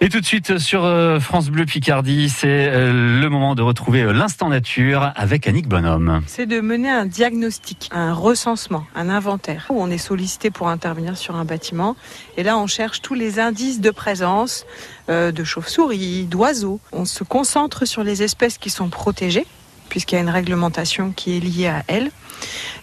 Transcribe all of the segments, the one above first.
Et tout de suite sur euh, France Bleu Picardie, c'est euh, le moment de retrouver euh, l'instant nature avec Annick Bonhomme. C'est de mener un diagnostic, un recensement, un inventaire où on est sollicité pour intervenir sur un bâtiment. Et là, on cherche tous les indices de présence de chauves-souris, d'oiseaux. On se concentre sur les espèces qui sont protégées puisqu'il y a une réglementation qui est liée à elle.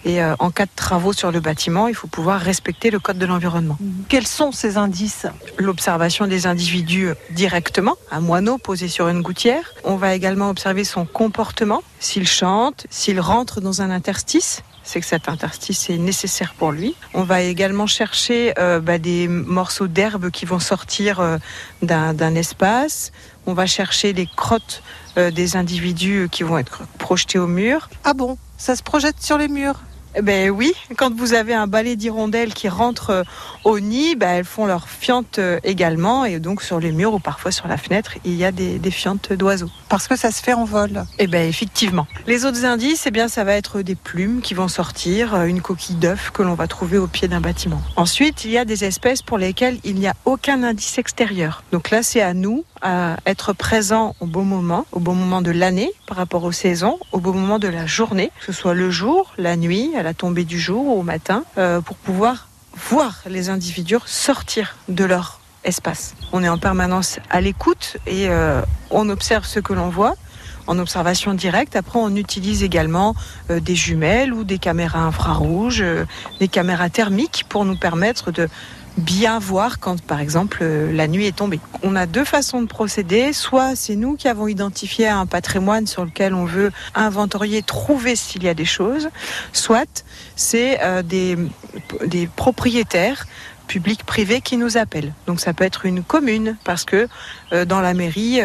Et euh, en cas de travaux sur le bâtiment, il faut pouvoir respecter le code de l'environnement. Mhm. Quels sont ces indices? L'observation des individus directement, un moineau posé sur une gouttière. On va également observer son comportement, s'il chante, s'il rentre dans un interstice, c'est que cet interstice est nécessaire pour lui. On va également chercher euh, bah, des morceaux d'herbe qui vont sortir euh, d'un espace. On va chercher les crottes euh, des individus qui vont être projetés au mur. Ah bon? Ça se projette sur les murs? Ben oui, quand vous avez un balai d'hirondelles qui rentre euh, au nid, ben elles font leur fientes euh, également et donc sur les murs ou parfois sur la fenêtre, il y a des, des fientes d'oiseaux. Parce que ça se fait en vol. Eh ben effectivement. Les autres indices, eh bien ça va être des plumes qui vont sortir, euh, une coquille d'œuf que l'on va trouver au pied d'un bâtiment. Ensuite, il y a des espèces pour lesquelles il n'y a aucun indice extérieur. Donc là, c'est à nous être présents au bon moment, au bon moment de l'année par rapport aux saisons, au bon moment de la journée, que ce soit le jour, la nuit, à la tombée du jour ou au matin, euh, pour pouvoir voir les individus sortir de leur espace. On est en permanence à l'écoute et euh, on observe ce que l'on voit en observation directe. Après, on utilise également euh, des jumelles ou des caméras infrarouges, des caméras thermiques pour nous permettre de bien voir quand, par exemple, euh, la nuit est tombée. On a deux façons de procéder. Soit c'est nous qui avons identifié un patrimoine sur lequel on veut inventorier, trouver s'il y a des choses. Soit c'est euh, des, propriétaires publics privés qui nous appellent. Donc ça peut être une commune parce que euh, dans la mairie,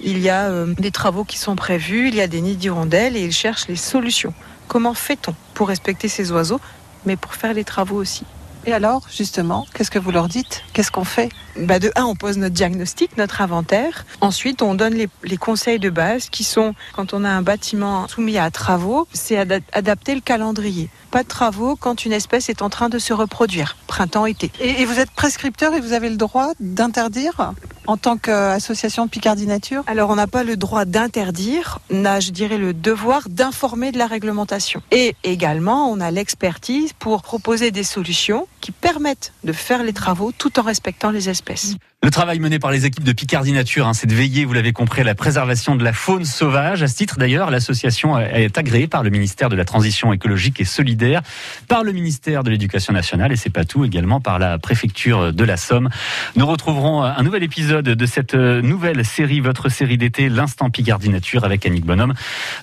il y a des travaux qui sont prévus, il y a des nids d'hirondelles et ils cherchent les solutions. Comment fait-on pour respecter ces oiseaux, mais pour faire les travaux aussi? Et alors, justement, qu'est-ce que vous leur dites? Qu'est-ce qu'on fait? Bah De un, on pose notre diagnostic, notre inventaire. Ensuite, on donne les, les, conseils de base qui sont, quand on a un bâtiment soumis à travaux, c'est adapter le calendrier. Pas de travaux quand une espèce est en train de se reproduire, printemps-été. Et, et vous êtes prescripteur et vous avez le droit d'interdire en tant qu'association de Picardie Nature? Alors, on n'a pas le droit d'interdire, on a, je dirais, le devoir d'informer de la réglementation. Et également, on a l'expertise pour proposer des solutions qui permettent de faire les travaux tout en respectant les espèces. Le travail mené par les équipes de Picardie Nature, hein, c'est de veiller, vous l'avez compris, à la préservation de la faune sauvage. À ce titre, d'ailleurs, l'association est agréée par le ministère de la Transition écologique et solidaire, par le ministère de l'Éducation nationale, et c'est pas tout, également par la préfecture de la Somme. Nous retrouverons un nouvel épisode de cette nouvelle série, votre série d'été, l'Instant Picardie Nature, avec Annick Bonhomme,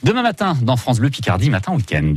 demain matin dans France Bleu Picardie, matin week-end.